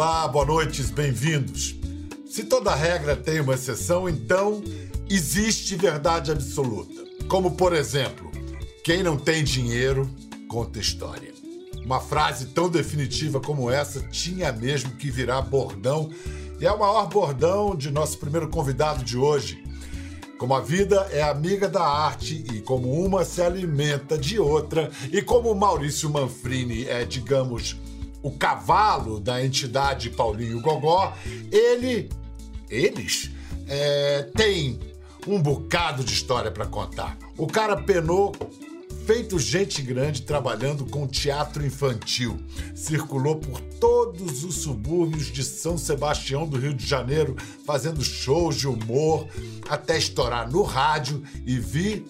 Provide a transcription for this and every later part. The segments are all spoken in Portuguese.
Olá, boa noite, bem-vindos. Se toda regra tem uma exceção, então existe verdade absoluta. Como, por exemplo, quem não tem dinheiro conta história. Uma frase tão definitiva como essa tinha mesmo que virar bordão, e é o maior bordão de nosso primeiro convidado de hoje. Como a vida é amiga da arte e como uma se alimenta de outra, e como Maurício Manfrini é, digamos, o cavalo da entidade Paulinho Gogó, ele eles é, têm um bocado de história para contar. O cara penou feito gente grande trabalhando com teatro infantil. Circulou por todos os subúrbios de São Sebastião do Rio de Janeiro, fazendo shows de humor, até estourar no rádio e vir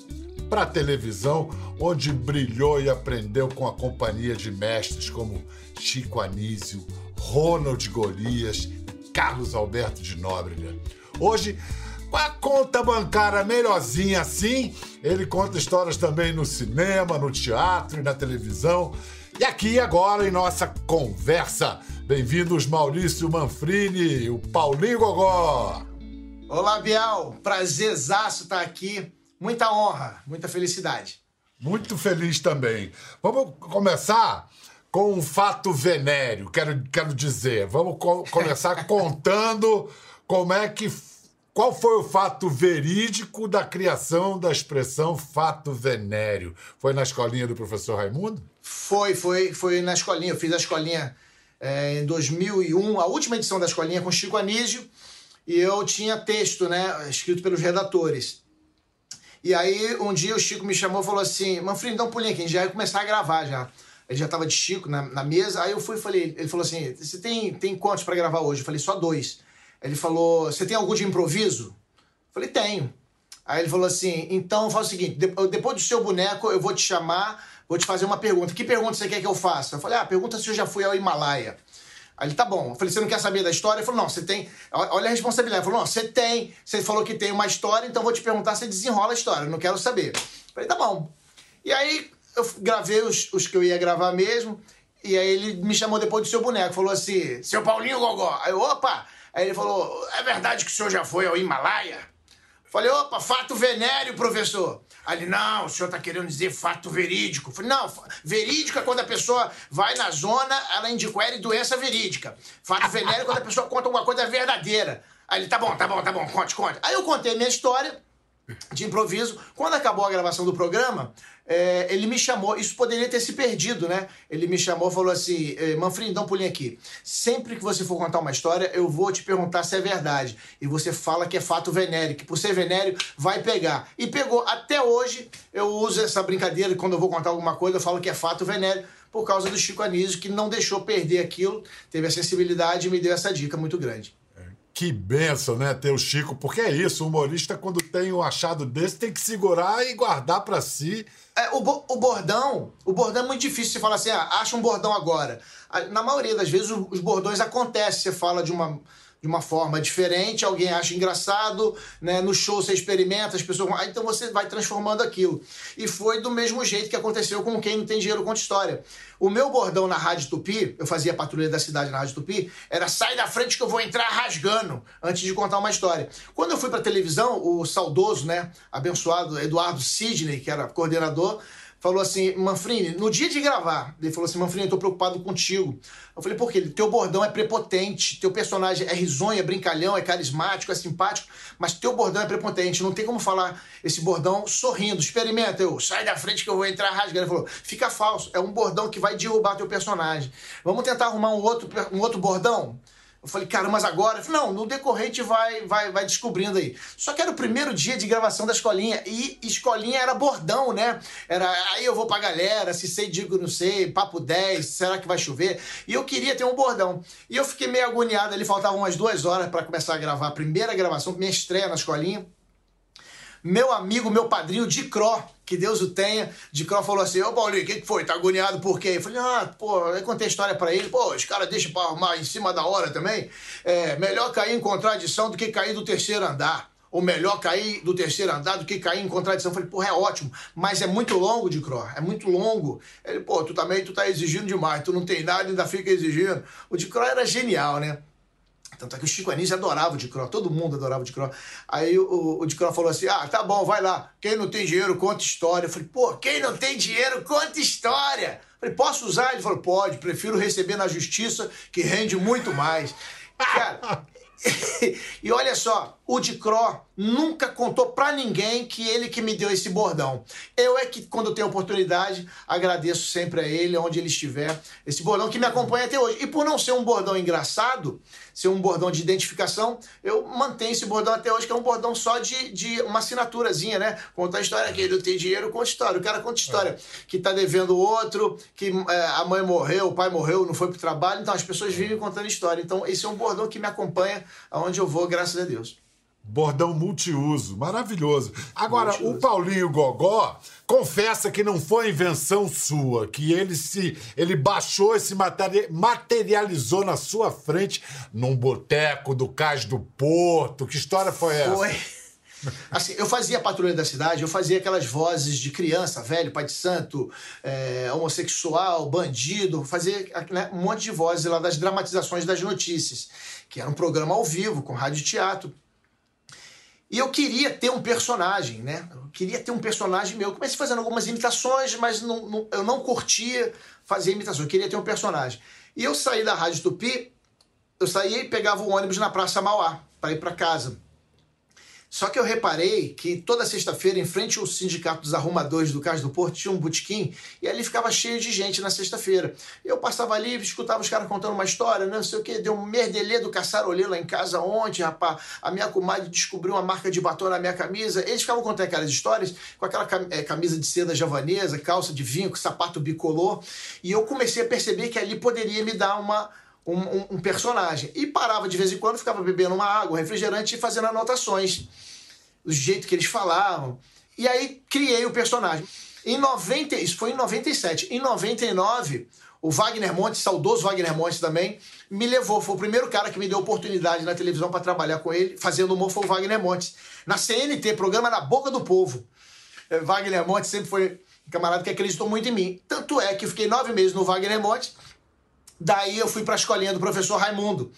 para a televisão, onde brilhou e aprendeu com a companhia de mestres como Chico Anísio, Ronald Golias Carlos Alberto de Nóbrega. Hoje, com a conta bancária melhorzinha assim, ele conta histórias também no cinema, no teatro e na televisão. E aqui agora em nossa conversa, bem-vindos Maurício Manfrini, o Paulinho Gogó. Olá, Bial. Prazerzaço estar aqui. Muita honra, muita felicidade. Muito feliz também. Vamos começar com um fato venéreo, quero, quero dizer. Vamos co começar contando como é que. Qual foi o fato verídico da criação da expressão fato venéreo? Foi na escolinha do professor Raimundo? Foi, foi, foi na escolinha. Eu fiz a escolinha é, em 2001, a última edição da escolinha com Chico Anísio, e eu tinha texto, né, escrito pelos redatores. E aí, um dia o Chico me chamou e falou assim: Manfred, dá um pulinho aqui, a gente já ia começar a gravar já ele já tava de Chico na, na mesa. Aí eu fui e falei, ele falou assim: você tem, tem quantos para gravar hoje? Eu falei, só dois. Ele falou: você tem algum de improviso? Eu falei, tenho. Aí ele falou assim: então faz o seguinte, depois do seu boneco, eu vou te chamar, vou te fazer uma pergunta. Que pergunta você quer que eu faça? Eu falei, ah, pergunta se eu já fui ao Himalaia. Aí ele, tá bom. Eu falei, você não quer saber da história? Ele falou, não, você tem. Olha a responsabilidade. Ele falou, não, você tem. Você falou que tem uma história, então vou te perguntar se desenrola a história. Eu não quero saber. Eu falei, tá bom. E aí eu gravei os, os que eu ia gravar mesmo. E aí ele me chamou depois do seu boneco, falou assim: Seu Paulinho Gogó. Aí eu, opa! Aí ele falou: É verdade que o senhor já foi ao Himalaia? Falei, opa, fato venéreo, professor. Ele, não, o senhor está querendo dizer fato verídico. Falei, não, verídico é quando a pessoa vai na zona, ela indiquere doença verídica. Fato venéreo é quando a pessoa conta uma coisa verdadeira. Aí ele, tá bom, tá bom, tá bom, conte, conte. Aí eu contei minha história de improviso. Quando acabou a gravação do programa, é, ele me chamou, isso poderia ter se perdido, né? Ele me chamou e falou assim: Manfred, dá um pulinho aqui. Sempre que você for contar uma história, eu vou te perguntar se é verdade. E você fala que é fato venéreo, que por ser venéreo vai pegar. E pegou. Até hoje eu uso essa brincadeira, quando eu vou contar alguma coisa, eu falo que é fato venéreo, por causa do Chico Anísio, que não deixou perder aquilo, teve a sensibilidade e me deu essa dica muito grande. Que benção, né, ter o Chico, porque é isso, o humorista, quando tem um achado desse, tem que segurar e guardar para si. É, o, bo o bordão, o bordão é muito difícil você falar assim, ah, acha um bordão agora. Na maioria das vezes, os bordões acontecem, você fala de uma de uma forma diferente, alguém acha engraçado, né? no show você experimenta, as pessoas. Ah, então você vai transformando aquilo. E foi do mesmo jeito que aconteceu com Quem Não Tem Dinheiro Conta História. O meu bordão na Rádio Tupi, eu fazia patrulha da cidade na Rádio Tupi, era sai da frente que eu vou entrar rasgando antes de contar uma história. Quando eu fui pra televisão, o saudoso, né, abençoado Eduardo Sidney, que era coordenador, falou assim, Manfrini, no dia de gravar, ele falou assim, Manfrini, eu tô preocupado contigo. Eu falei, por quê? Teu bordão é prepotente, teu personagem é risonho, é brincalhão, é carismático, é simpático, mas teu bordão é prepotente, não tem como falar esse bordão sorrindo. Experimenta, eu, sai da frente que eu vou entrar rasgando. Ele falou, fica falso, é um bordão que vai derrubar teu personagem. Vamos tentar arrumar um outro, um outro bordão? Eu falei, cara, mas agora? Falei, não, no decorrente vai, vai, vai descobrindo aí. Só que era o primeiro dia de gravação da escolinha. E escolinha era bordão, né? Era aí eu vou pra galera, se sei, digo, não sei, papo 10, será que vai chover? E eu queria ter um bordão. E eu fiquei meio agoniado ali, faltavam umas duas horas para começar a gravar a primeira gravação, minha estreia na escolinha meu amigo, meu padrinho de Cro, que Deus o tenha, de Cro falou assim: Ô Paulinho, o que, que foi? Tá agoniado por quê? Eu falei: Ah, pô, eu contei a história para ele. Pô, os caras deixam pra arrumar em cima da hora também. É melhor cair em contradição do que cair do terceiro andar. ou melhor cair do terceiro andar do que cair em contradição. Eu falei, porra, é ótimo, mas é muito longo de Cro, é muito longo. Ele, pô, tu também tu tá exigindo demais, tu não tem nada ainda fica exigindo. O de Cro era genial, né? Tanto é que o Chico Anísio adorava o de Cro, todo mundo adorava o de Cro. Aí o, o de Cro falou assim: ah, tá bom, vai lá. Quem não tem dinheiro, conta história. Eu falei, pô, quem não tem dinheiro, conta história. Eu falei, posso usar? Ele falou, pode, prefiro receber na justiça, que rende muito mais. Cara, e olha só, o de Cro nunca contou para ninguém que ele que me deu esse bordão. Eu é que, quando tenho oportunidade, agradeço sempre a ele, onde ele estiver. Esse bordão que me acompanha até hoje. E por não ser um bordão engraçado, ser um bordão de identificação, eu mantenho esse bordão até hoje, que é um bordão só de, de uma assinaturazinha, né? Contar a história, que ele tem dinheiro, conta história. O cara conta história. É. Que tá devendo outro, que é, a mãe morreu, o pai morreu, não foi pro trabalho. Então as pessoas vivem contando história. Então esse é um bordão que me acompanha aonde eu vou, graças a Deus. Bordão multiuso, maravilhoso. Agora, multiuso. o Paulinho Gogó confessa que não foi invenção sua, que ele se ele baixou e se materializou na sua frente num boteco do Cais do Porto. Que história foi essa? Foi. Assim, eu fazia a patrulha da cidade, eu fazia aquelas vozes de criança, velho, pai de santo, é, homossexual, bandido, fazia né, um monte de vozes lá das dramatizações das notícias, que era um programa ao vivo, com rádio e teatro. E eu queria ter um personagem, né? Eu queria ter um personagem meu. Eu comecei fazendo algumas imitações, mas não, não, eu não curtia fazer imitações. Eu queria ter um personagem. E eu saí da Rádio Tupi, eu saía e pegava o ônibus na Praça Mauá para ir para casa. Só que eu reparei que toda sexta-feira, em frente ao Sindicato dos Arrumadores do Cais do Porto, tinha um botequim e ali ficava cheio de gente na sexta-feira. Eu passava ali, escutava os caras contando uma história, não sei o que, deu um merdelê do caçarolê lá em casa ontem, rapaz. A minha comadre descobriu uma marca de batom na minha camisa. Eles ficavam contando aquelas histórias com aquela é, camisa de seda javanesa, calça de vinho, sapato bicolor. E eu comecei a perceber que ali poderia me dar uma um, um, um, personagem. E parava de vez em quando, ficava bebendo uma água, refrigerante e fazendo anotações. Do jeito que eles falavam. E aí criei o personagem. Em 90, isso foi em 97. Em 99, o Wagner Montes, saudoso Wagner Montes também, me levou. Foi o primeiro cara que me deu oportunidade na televisão para trabalhar com ele, fazendo humor, foi o Wagner Montes. Na CNT, programa Na Boca do Povo. É, Wagner Montes sempre foi um camarada que acreditou muito em mim. Tanto é que eu fiquei nove meses no Wagner Montes Daí eu fui para a escolinha do professor Raimundo,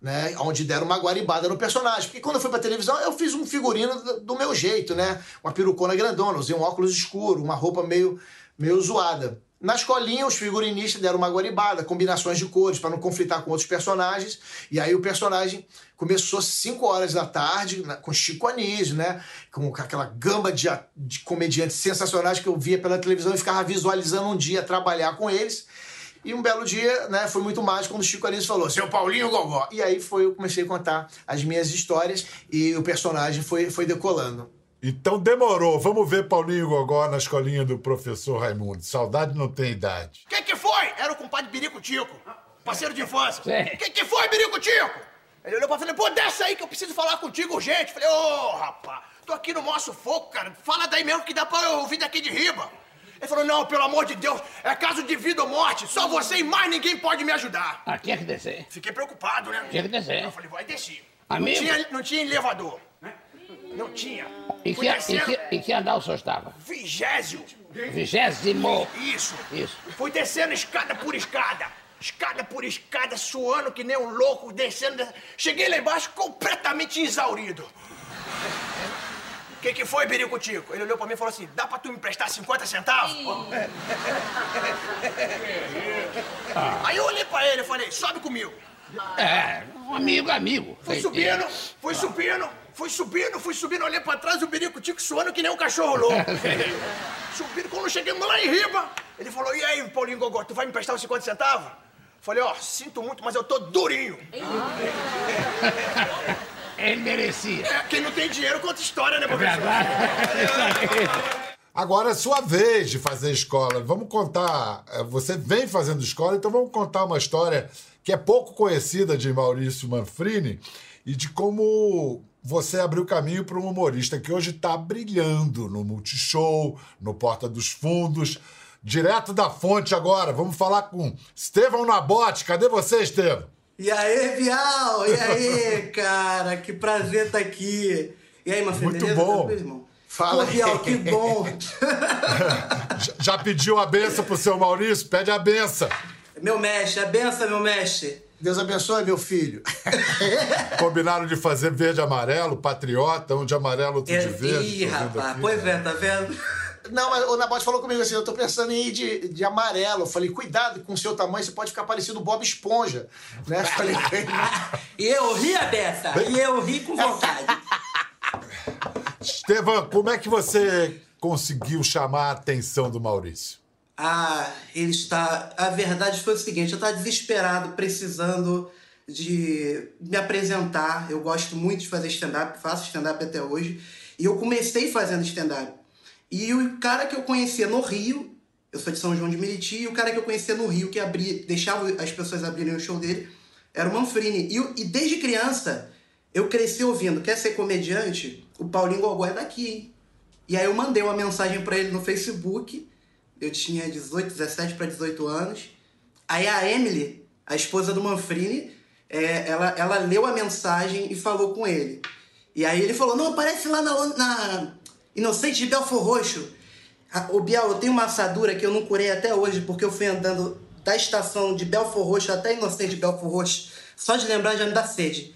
né, onde deram uma guaribada no personagem. Porque quando eu fui para televisão, eu fiz um figurino do meu jeito, né? Uma perucona grandona, usei um óculos escuro, uma roupa meio, meio zoada. Na escolinha, os figurinistas deram uma guaribada, combinações de cores para não conflitar com outros personagens. E aí o personagem começou às 5 horas da tarde, com Chico Anísio, né? Com aquela gamba de, de comediantes sensacionais que eu via pela televisão e ficava visualizando um dia trabalhar com eles. E um belo dia, né, foi muito mágico quando o Chico Anísio falou, seu Paulinho Gogó. E aí foi, eu comecei a contar as minhas histórias e o personagem foi, foi decolando. Então demorou. Vamos ver Paulinho Gogó na escolinha do professor Raimundo. Saudade não tem idade. Quem que foi? Era o compadre Birico Tico, parceiro de infância. Quem que foi, Birico Tico? Ele olhou pra mim e falou, pô, desce aí que eu preciso falar contigo urgente. Falei, ô, oh, rapaz, tô aqui no maior sufoco, cara. Fala daí mesmo que dá pra eu ouvir daqui de riba. Ele falou: Não, pelo amor de Deus, é caso de vida ou morte. Só você e mais ninguém pode me ajudar. Ah, tinha que descer. Fiquei preocupado, né? Tinha que descer. Eu falei: Vai descer. Amigo? Não tinha, não tinha elevador. Né? Não tinha. E que, descendo... e, que, e que andar o senhor estava? Vigésimo. Vigésimo. Isso. Isso. Fui descendo escada por escada. Escada por escada, suando que nem um louco, descendo. Cheguei lá embaixo completamente exaurido que, que foi, Biricutico? Ele olhou pra mim e falou assim: dá pra tu me emprestar 50 centavos? Ah. Aí eu olhei pra ele e falei: sobe comigo. É, um amigo, amigo. Fui subindo, fui subindo, fui subindo, fui subindo, olhei pra trás, o Biricutico suando que nem um cachorro louco. subindo, quando chegamos lá em riba, ele falou: e aí, Paulinho Gogó, tu vai me emprestar os 50 centavos? Falei, ó, oh, sinto muito, mas eu tô durinho. Ele merecia. É, quem não tem dinheiro conta história, né, professor? É verdade. Agora é sua vez de fazer escola. Vamos contar. É, você vem fazendo escola, então vamos contar uma história que é pouco conhecida de Maurício Manfrini e de como você abriu caminho para um humorista que hoje está brilhando no Multishow, no Porta dos Fundos. Direto da fonte agora, vamos falar com Estevão Nabote. Cadê você, Estevão? E aí, Vial? E aí, cara? Que prazer estar tá aqui. E aí, Manfrim, Muito beleza? bom. Irmão? Fala Pô. Bial, que bom. Já- Já pediu a benção pro seu Maurício? Pede a benção. meu mestre, a benção, meu mestre. Deus abençoe, meu filho. Combinaram de fazer verde e amarelo, patriota, um de amarelo, outro de É, verde. Ih, rapaz, aqui. pois é, tá vendo? Não, mas o Nabote falou comigo assim, eu tô pensando em ir de, de amarelo. Eu falei, cuidado com o seu tamanho, você pode ficar parecido o Bob Esponja. Né? Eu Falei, E eu ri a beça, e eu ri com vontade. Estevam, como é que você conseguiu chamar a atenção do Maurício? Ah, ele está. A verdade foi o seguinte: eu estava desesperado, precisando de me apresentar. Eu gosto muito de fazer stand-up, faço stand-up até hoje. E eu comecei fazendo stand-up. E o cara que eu conhecia no Rio, eu sou de São João de Meriti, e o cara que eu conhecia no Rio, que abria, deixava as pessoas abrirem o show dele, era o Manfrini. E, e desde criança, eu cresci ouvindo: quer ser comediante? O Paulinho Gogó é daqui, hein? E aí eu mandei uma mensagem pra ele no Facebook. Eu tinha 18, 17 para 18 anos. Aí a Emily, a esposa do Manfrini, é, ela, ela leu a mensagem e falou com ele. E aí ele falou: Não, aparece lá na, na Inocente de Belfor Roxo. Ah, Ô Biel, eu tenho uma assadura que eu não curei até hoje, porque eu fui andando da estação de Belfor Roxo até Inocente de Belfor Roxo. Só de lembrar já me dá sede.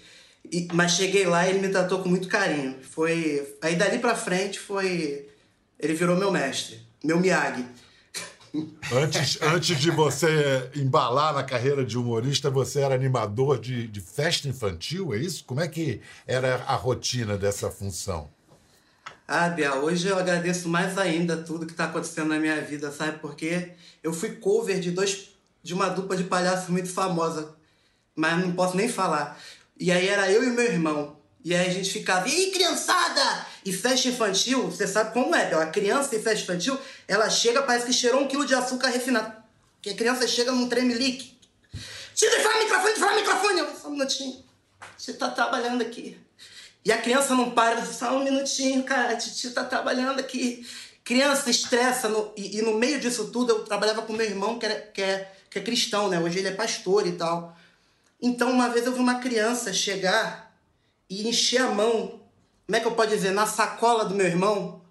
E- mas cheguei lá e ele me tratou com muito carinho. Foi. Aí dali pra frente foi. Ele virou meu mestre, meu Miyagi. Antes, antes de você embalar na carreira de humorista, você era animador de, de festa infantil, é isso? Como é que era a rotina dessa função? Ah, Bia, hoje eu agradeço mais ainda tudo que tá acontecendo na minha vida, sabe? Porque eu fui cover de dois de uma dupla de palhaços muito famosa, mas não posso nem falar. E aí era eu e meu irmão. E aí a gente ficava, e aí, criançada? E festa infantil, você sabe como é, Bel? A criança em festa infantil, ela chega, parece que cheirou um quilo de açúcar refinado. Porque a criança chega num tremelique. Tira, fala o microfone, fala microfone. Só um minutinho. Você tá trabalhando aqui. E a criança não para, só um minutinho, cara, a titi tá trabalhando aqui. Criança estressa, no- e, e no meio disso tudo eu trabalhava com meu irmão, que, era, que, é, que é cristão, né? Hoje ele é pastor e tal. Então, uma vez eu vi uma criança chegar e encher a mão, como é que eu posso dizer, na sacola do meu irmão,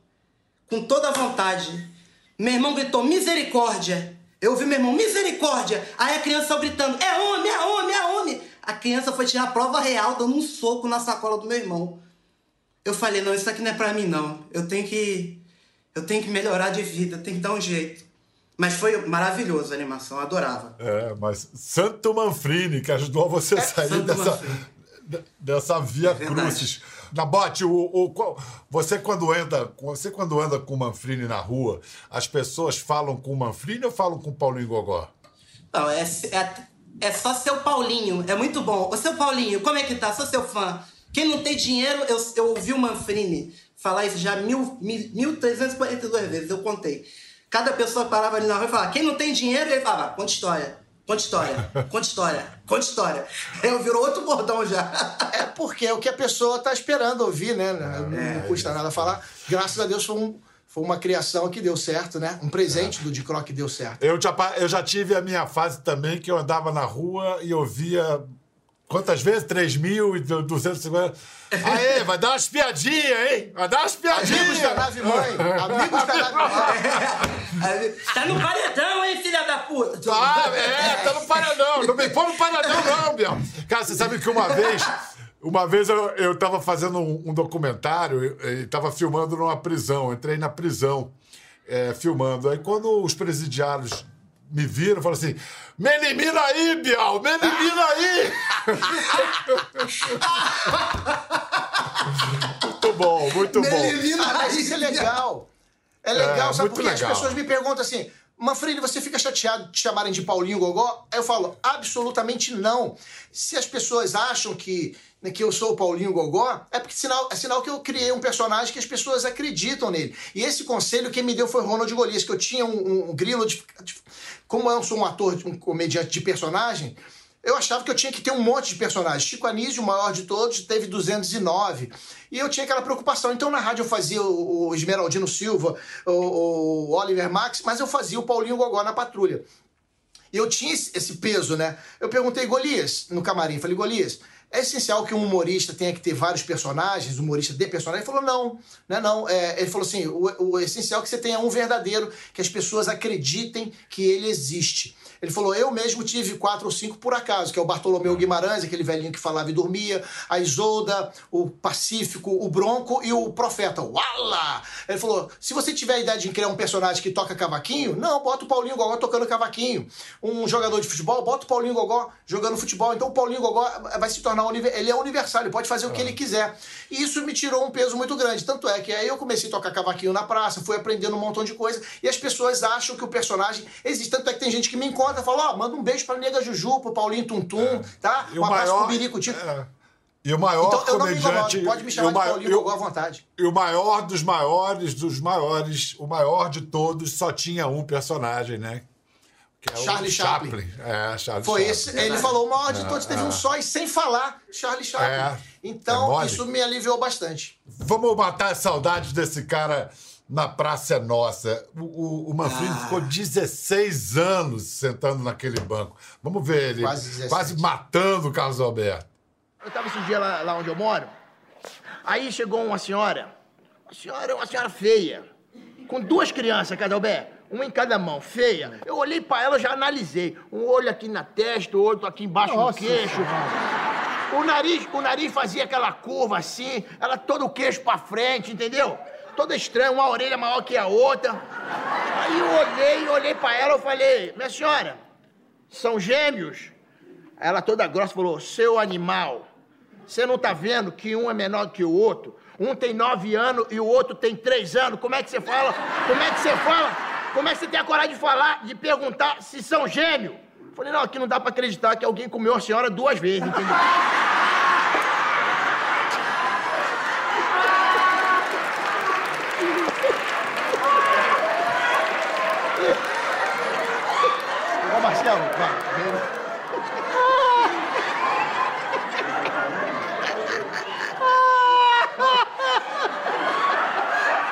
com toda a vontade. Meu irmão gritou, misericórdia. Eu ouvi meu irmão, misericórdia. Aí a criança gritando, é homem, é homem. A criança foi tirar a prova real, dando um soco na sacola do meu irmão. Eu falei, não, isso aqui não é pra mim, não. Eu tenho que. Eu tenho que melhorar de vida, eu tenho que dar um jeito. Mas foi maravilhoso a animação, adorava. É, mas Santo Manfrini, que ajudou você a sair Santo dessa, Manfrini. dessa via verdade. crucis. Nabote, o, o, você, quando anda, você quando anda com o Manfrini na rua, as pessoas falam com o Manfrini ou falam com o Paulinho Gogó? Não, é, é, é só seu Paulinho, é muito bom. Ô, seu Paulinho, como é que tá? Sou seu fã. Quem não tem dinheiro, eu, eu ouvi o Manfrini falar isso já mil, mil, 1342 vezes, eu contei. Cada pessoa parava ali na rua e falava, quem não tem dinheiro, ele falava, conta história, conta história, conta história, conta história. Eu virou outro bordão já. É porque é o que a pessoa tá esperando ouvir, né? Não, não custa nada falar. Graças a Deus foi, um- foi uma criação que deu certo, né? Um presente do Dicro que deu certo. Eu já, eu já tive a minha fase também, que eu andava na rua e ouvia. Quantas vezes? 3.250. Aê, vai dar umas piadinhas, hein? Vai dar umas piadinhas! Amigos da nave mãe! Amigos da nave mãe! tá no paredão, hein, filha da puta? Ah, é, tá no paredão. Não me põe no paredão, não, Biel. Cara, você sabe que uma vez. Uma vez eu, eu tava fazendo um, um documentário e, e tava filmando numa prisão. Entrei na prisão é, filmando. Aí quando os presidiários me viram, falaram assim: me elimina aí, Biel, me elimina aí! muito bom, muito bom. Ah, mas isso é legal. É legal, É, sabe? Porque legal. as pessoas me perguntam assim, Manfredi, você fica chateado de te chamarem de Paulinho Gogó? Aí eu falo, absolutamente não. Se as pessoas acham que, né, que eu sou o Paulinho Gogó, é porque sinal, é sinal que eu criei um personagem que as pessoas acreditam nele. E esse conselho quem me deu foi Ronald Golias, que eu tinha um, um, um grilo de, de- Como eu sou um ator, um comediante de personagem, eu achava que eu tinha que ter um monte de personagens. Chico Anísio, o maior de todos, teve 209. E eu tinha aquela preocupação. Então, na rádio, eu fazia o, Esmeraldino Silva, o, Oliver Max, mas eu fazia o Paulinho Gogó na patrulha. E eu tinha esse, peso, né? Eu perguntei, Golias, no camarim, falei, Golias, é essencial que um humorista tenha que ter vários personagens, humorista de personagem. Ele falou, não, não é não. É, ele falou assim, o, o essencial é que você tenha um verdadeiro, que as pessoas acreditem que ele existe. Ele falou: Eu mesmo tive quatro ou cinco por acaso, que é o Bartolomeu Guimarães, aquele velhinho que falava e dormia, a Isolda, o Pacífico, o Bronco e o Profeta. Uala! Ele falou: Se você tiver a ideia de criar um personagem que toca cavaquinho, não, bota o Paulinho Gogó tocando cavaquinho. Um jogador de futebol, bota o Paulinho Gogó jogando futebol. Então o Paulinho Gogó vai se tornar. Ele é universal, ele pode fazer o que ele quiser. E isso me tirou um peso muito grande. Tanto é que aí eu comecei a tocar cavaquinho na praça, fui aprendendo um montão de coisa, e as pessoas acham que o personagem existe. Tanto é que tem gente que me encontra conta, falou, ó, manda um beijo pra Nega Juju, pro Paulinho Tuntum, é. tá? E um abraço maior, pro Birico Tico. É. E o maior então, eu comediante... Não me incomodo, pode me chamar de Paulinho eu, à vontade. E o maior dos maiores, dos maiores, o maior de todos, só tinha um personagem, né? Que é Charlie Chaplin. Chaplin. É, Charlie Foi Chaplin. esse, ele falou, o maior de é, todos teve é. um só, e sem falar Charlie Chaplin. É, então, isso me aliviou bastante. Vamos matar as saudades desse cara na Praça é Nossa. O, o, ah. ficou 16 anos sentando naquele banco. Vamos ver ele quase, quase matando o Carlos Alberto. Eu estava esse dia lá, lá, onde eu moro. Aí chegou uma senhora, uma senhora, uma senhora feia, com duas crianças, cada Alberto, uma em cada mão, feia. Eu olhei para ela, já analisei. Um olho aqui na testa, o outro aqui embaixo Nossa, do queixo. O nariz, o nariz fazia aquela curva assim, ela todo o queixo para frente, entendeu? Toda estranha, uma orelha maior que a outra. Aí eu olhei, olhei para ela e falei, minha senhora, são gêmeos? Ela toda grossa falou, seu animal, você não tá vendo que um é menor que o outro? Um tem nove anos e o outro tem três anos. Como é que você fala? Como é que você fala? Como é que você tem a coragem de falar, de perguntar se são gêmeos? Falei, não, aqui não dá para acreditar que alguém comeu a senhora duas vezes, entendeu? Marcelo, vai.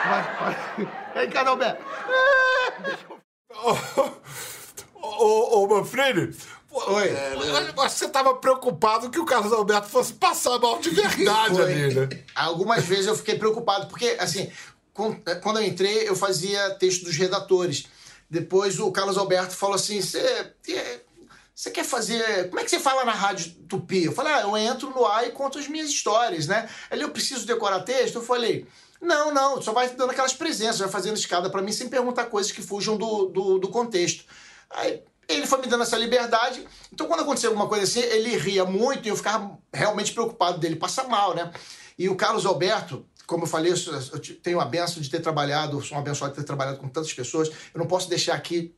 Vai, vai. Vem cá, Dalberto. Ô, ô, Manfrini, Oi. Você estava preocupado que o Carlos Alberto fosse passar mal de verdade ali, né? Algumas vezes eu fiquei preocupado, porque, assim, quando eu entrei, eu fazia texto dos redatores. Depois o Carlos Alberto falou assim: você quer fazer. Como é que você fala na Rádio Tupi? Eu falei: ah, eu entro no ar e conto as minhas histórias, né? Ele, eu preciso decorar texto? Eu falei. Não, não, só vai dando aquelas presenças, vai fazendo escada para mim sem perguntar coisas que fujam do, do, do contexto. Aí ele foi me dando essa liberdade. Então, quando acontecia alguma coisa assim, ele ria muito e eu ficava realmente preocupado dele passar mal, né? E o Carlos Alberto, como eu falei, eu tenho a benção de ter trabalhado, sou uma abençoado de ter trabalhado com tantas pessoas. Eu não posso deixar aqui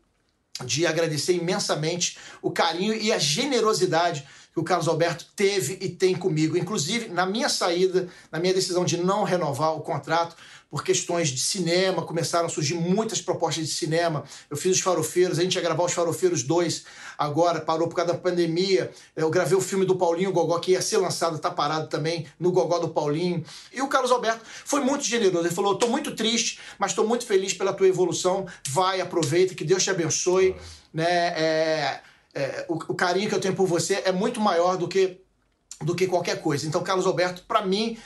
de agradecer imensamente o carinho e a generosidade que o Carlos Alberto teve e tem comigo. Inclusive, na minha saída, na minha decisão de não renovar o contrato, por questões de cinema, começaram a surgir muitas propostas de cinema. Eu fiz os Farofeiros, a gente ia gravar os Farofeiros 2 agora, parou por causa da pandemia. Eu gravei o filme do Paulinho Gogó, que ia ser lançado, tá parado também, no Gogó do Paulinho. E o Carlos Alberto foi muito generoso. Ele falou: tô muito triste, mas tô muito feliz pela tua evolução. Vai, aproveita, que Deus te abençoe. Né? É, é, o, o carinho que eu tenho por você é muito maior do que do que qualquer coisa. Então, Carlos Alberto, para mim,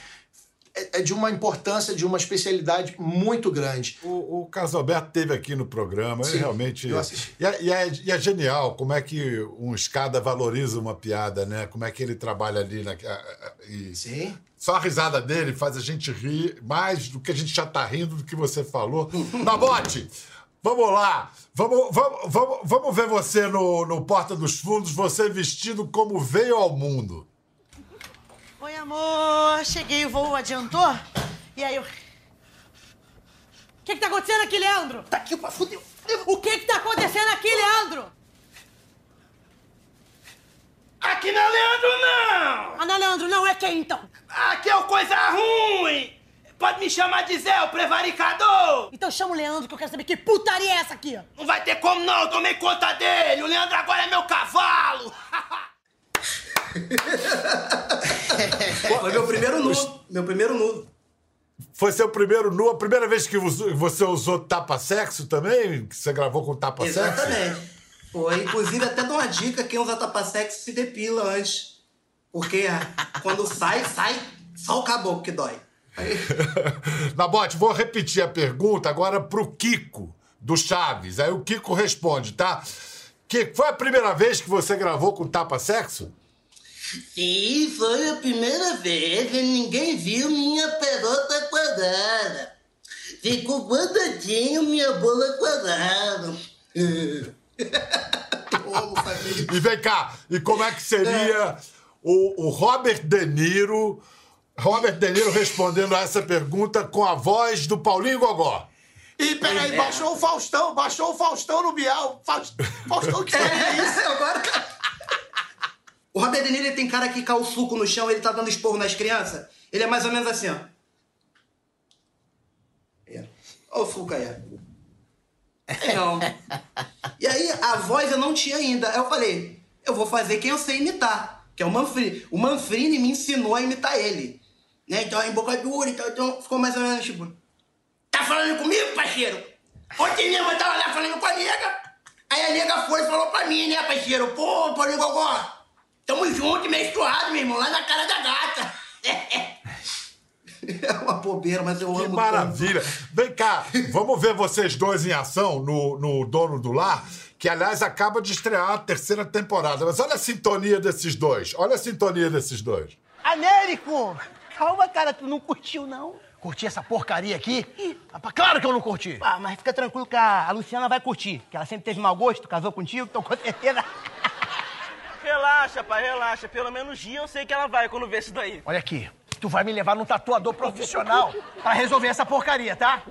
é, é de uma importância, de uma especialidade muito grande. O, o Carlos Alberto teve aqui no programa, Sim, realmente. E, é, e, é, e é genial como é que um escada valoriza uma piada, né? Como é que ele trabalha ali. Na, e Sim. Só a risada dele faz a gente rir mais do que a gente já tá rindo do que você falou. Nabote! Vamos lá, vamos, vamos, vamos, vamos ver você no, no Porta dos Fundos, você vestido como veio ao mundo. Oi, amor. Cheguei, o voo adiantou? E aí eu... O que que tá acontecendo aqui, Leandro? Tá aqui pra fuder. O que que tá acontecendo aqui, Leandro? Aqui não é Leandro, não! Ah, não é Leandro, não. É quem, então? Aqui é o Coisa Ruim! Pode me chamar de Zé, o prevaricador! Então chama o Leandro que eu quero saber que putaria é essa aqui! Não vai ter como não, eu tomei conta dele! O Leandro agora é meu cavalo! Foi meu primeiro nu. Meu primeiro nu. Foi seu primeiro nu, a primeira vez que você usou tapa-sexo também? Que você gravou com tapa-sexo? Exatamente. Foi. Inclusive, até dou uma dica: quem usa tapa-sexo se depila antes. Porque quando sai, sai só o caboclo que dói. Aí, Nabote, vou repetir a pergunta agora pro Kiko, do Chaves. Aí o Kiko responde, tá? Kiko, foi a primeira vez que você gravou com tapa-sexo? Sim, foi a primeira vez e ninguém viu minha pelota quadrada. Ficou guardadinho minha bola quadrada. E vem cá, e como é que seria o, o Robert De Niro, Robert De Niro respondendo a essa pergunta com a voz do Paulinho Gogó? Ih, peraí, baixou o Faustão, baixou o Faustão no Bial. Faust- Faustão que faria isso. É, agora. O Robert De Niro ele tem cara que cai o suco no chão, ele tá dando esporro nas crianças. Ele é mais ou menos assim, ó. É. Ó o suco aí. ó. Não. E aí, a voz eu não tinha ainda. Aí eu falei, eu vou fazer quem eu sei imitar, que é o Manfrini. O Manfrini me ensinou a imitar ele. Né? Então, em boca dura, então, então ficou mais ou menos tipo... Tá falando comigo, parceiro? Ontem mesmo eu tava lá falando com a nega. Aí a nega foi e falou pra mim, né, parceiro? Pô, Paulinho Gogó, tamo junto, menstruado, meu irmão, lá na cara da gata. É uma bobeira, mas eu Que amo maravilha! Vem cá, vamos ver vocês dois em ação no, no Dono do Lar, que aliás acaba de estrear a terceira temporada. Mas olha a sintonia desses dois, olha a sintonia desses dois. Américo! Calma, cara, tu não curtiu, não? Curti essa porcaria aqui? Rapaz, claro que eu não curti. Ah, mas fica tranquilo que a, Luciana vai curtir. Que ela sempre teve mau gosto, casou contigo, então com certeza. Relaxa, pai, relaxa. Pelo menos dia eu sei que ela vai quando ver isso daí. Olha aqui, tu vai me levar num tatuador profissional pra resolver essa porcaria, tá?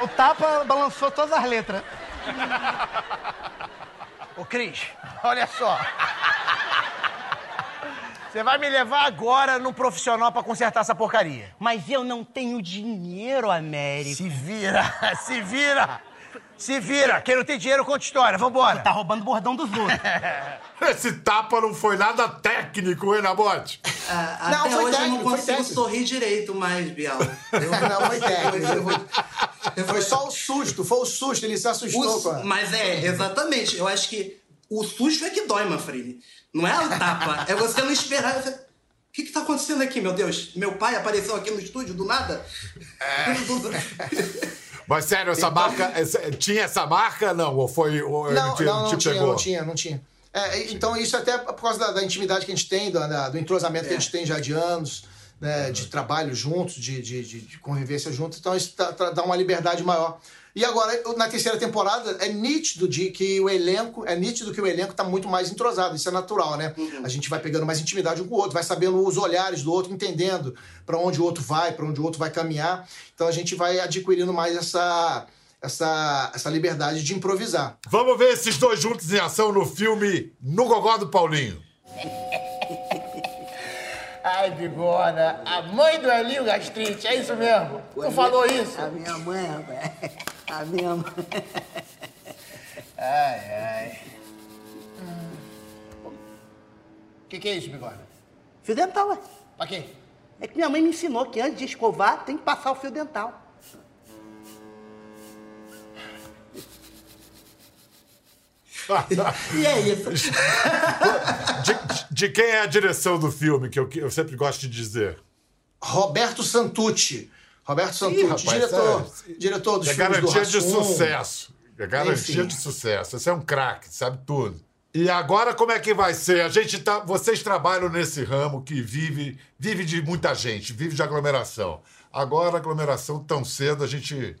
O tapa balançou todas as letras. Ô, Cris, olha só. Você vai me levar agora num profissional pra consertar essa porcaria. Mas eu não tenho dinheiro, Américo. Se vira, se vira. Se vira. Quem não tem dinheiro, conta história. Vambora. Tá roubando o bordão dos outros. Esse tapa não foi nada técnico, hein, Nabote? Ah, Não, até foi hoje eu técnico, não foi consigo técnico. sorrir direito mais, Bial. Eu, Não, foi técnico. Eu eu Foi só o susto, foi o susto, ele se assustou. O- com a- mas é, exatamente. Eu acho que o susto é que dói, Manfrini. Não é o tapa. é você não esperar. Você... O que que tá acontecendo aqui, meu Deus? Meu pai apareceu aqui no estúdio do nada? Mas sério, essa marca. essa- tinha essa marca, não? Ou foi. Ou Não, te, não, não tinha, pegou? não tinha, não tinha. É, então, isso até por causa da, da intimidade que a gente tem, do, da- do entrosamento que a gente tem já de anos, né, de trabalho juntos, de, de, de- de convivência juntos. Então, isso tá- tá- dá uma liberdade maior. E agora, na terceira temporada, é nítido de que o elenco, é nítido que o elenco tá muito mais entrosado. Isso é natural, né? A gente vai pegando mais intimidade um com o outro, vai sabendo os olhares do outro, entendendo para onde o outro vai, para onde o outro vai caminhar. Então, a gente vai adquirindo mais essa, essa, essa liberdade de improvisar. Vamos ver esses dois juntos em ação no filme No Gogó do Paulinho. Ai, bigona, a mãe do Elinho Gastrite, é isso mesmo? Tu falou isso? A minha mãe, rapaz. Minha mãe. Ai, ai. O que, que é isso, bigona? Fio dental, ué. Pra quê? É que minha mãe me ensinou que antes de escovar tem que passar o fio dental. E é isso. De, de quem é a direção do filme, que eu, que eu sempre gosto de dizer? Roberto Santucci. Roberto Santucci, diretor, é- diretor dos É filmes do garantia de sucesso. É garantia Enfim. de sucesso. Você é um craque, sabe tudo. E agora como é que vai ser? A gente tá, vocês trabalham nesse ramo que vive, vive de muita gente, vive de aglomeração. Agora aglomeração tão cedo a gente,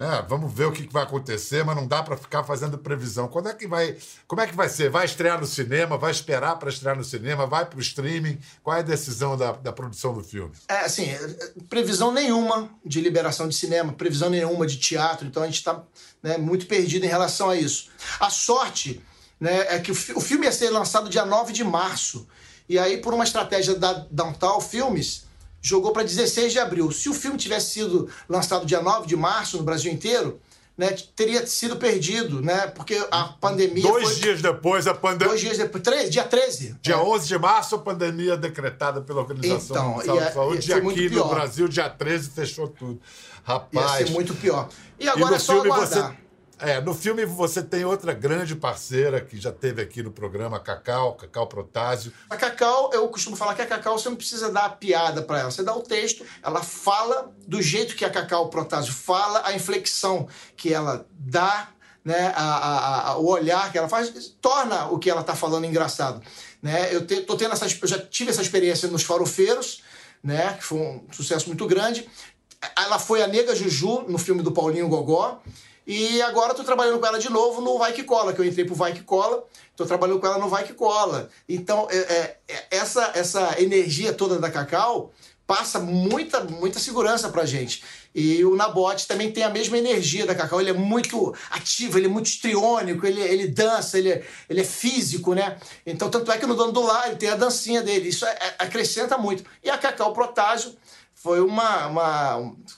né, vamos ver o que vai acontecer, mas não dá para ficar fazendo previsão. Quando é que vai? Como é que vai ser? Vai estrear no cinema? Vai esperar para estrear no cinema? Vai para o streaming? Qual é a decisão da, da produção do filme? É, assim, é, previsão nenhuma de liberação de cinema, previsão nenhuma de teatro, então a gente está muito perdido em relação a isso. A sorte né, é que o, o filme ia ser lançado dia 9 de março, e aí, por uma estratégia da Downtown Filmes, jogou para 16 de abril. Se o filme tivesse sido lançado dia 9 de março no Brasil inteiro, né, teria sido perdido, né, porque a pandemia. Dois foi- dias depois, a pandemia. Dois dias depois, três, dia 13. Dia É. 11 de março, a pandemia decretada pela Organização Então, Mundial ia- de Saúde. ia E aqui no. Brasil, dia 13, fechou tudo. Ia Rapaz. ser muito pior. E e agora no é só aguardar. você. É, no filme você tem outra grande parceira que já teve aqui no programa, a Cacau, Cacau Protásio. A Cacau, eu costumo falar que a Cacau você não precisa dar a piada para ela, você dá o texto, ela fala do jeito que a Cacau Protásio fala, a inflexão que ela dá, né, a, a, a, o olhar que ela faz, torna o que ela tá falando engraçado. Né? Eu te, tô tendo essa, já tive essa experiência nos Farofeiros, né, que foi um sucesso muito grande. Ela foi a Nega Juju no filme do Paulinho Gogó. E agora estou trabalhando com ela de novo no Vai Que Cola, que eu entrei pro Vai Que Cola, estou trabalhando com ela no Vai Que Cola. Então, é, é, é, essa, essa energia toda da Cacau passa muita, muita segurança pra gente. E o Nabote também tem a mesma energia da Cacau. Ele é muito ativo, ele é muito histriônico, ele, ele dança, ele, é, ele é físico, né? Então, tanto é que no Dono do Lar ele tem a dancinha dele. Isso é, é, acrescenta muito. E a Cacau Protásio foi uma, uma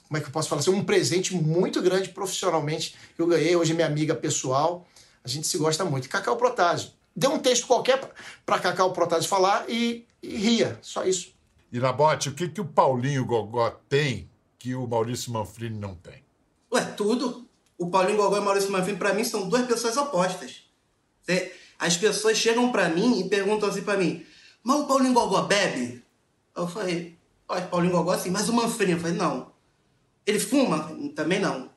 como é que eu posso falar assim, um presente muito grande profissionalmente que eu ganhei. Hoje é minha amiga pessoal. A gente se gosta muito. Cacau Protásio. Deu um texto qualquer para Cacau Protásio falar e, e, ria. Só isso. E Nabote, o que, que o Paulinho Gogó tem que o Maurício Manfrini não tem? Ué, tudo. O Paulinho Gogó e o Maurício Manfrini, para mim, são duas pessoas opostas. As pessoas chegam para mim e perguntam assim para mim, mas o Paulinho Gogó bebe? Eu falei, Paulinho Gogó assim, mas o Manfrini, eu falei, não. Ele fuma? Também não.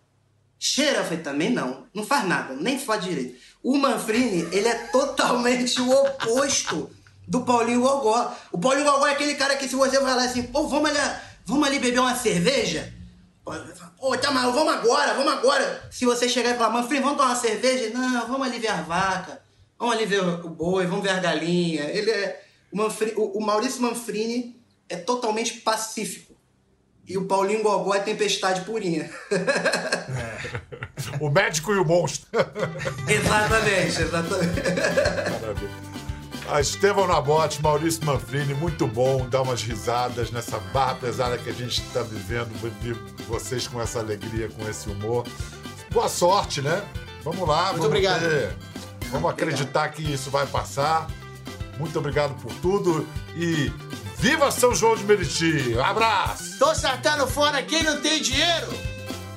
Cheira? Eu falei, também não. Não faz nada, nem faz direito. O Manfrini, ele é totalmente o oposto do Paulinho Gogó. O Paulinho Gogó é aquele cara que se você vai lá assim, pô, vamos ali, vamos ali beber uma cerveja? Pô, tá mal, vamos agora, vamos agora. Se você chegar e falar, Manfrini, vamos tomar uma cerveja? Não, vamos ali ver a vaca, vamos ali ver o boi, vamos ver a galinha. Ele é... O, Manfrini, o Maurício Manfrini é totalmente pacífico. E o Paulinho Gogó é tempestade purinha. É. o médico e o monstro. exatamente, exatamente. Maravilha. A Estevão Nabote, Maurício Manfrini, muito bom dar umas risadas nessa barra pesada que a gente está vivendo, ver vocês com essa alegria, com esse humor. Boa sorte, né? Vamos lá. Muito vamos obrigado. Ter, vamos acreditar que isso vai passar. Muito obrigado por tudo e Viva São João de Meriti! Um abraço! Tô saltando fora quem não tem dinheiro!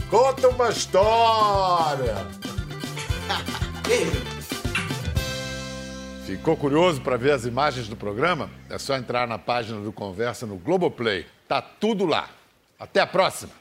Conta uma história! Ficou curioso para ver as imagens do programa? É só entrar na página do Conversa no Globoplay. Tá tudo lá. Até a próxima!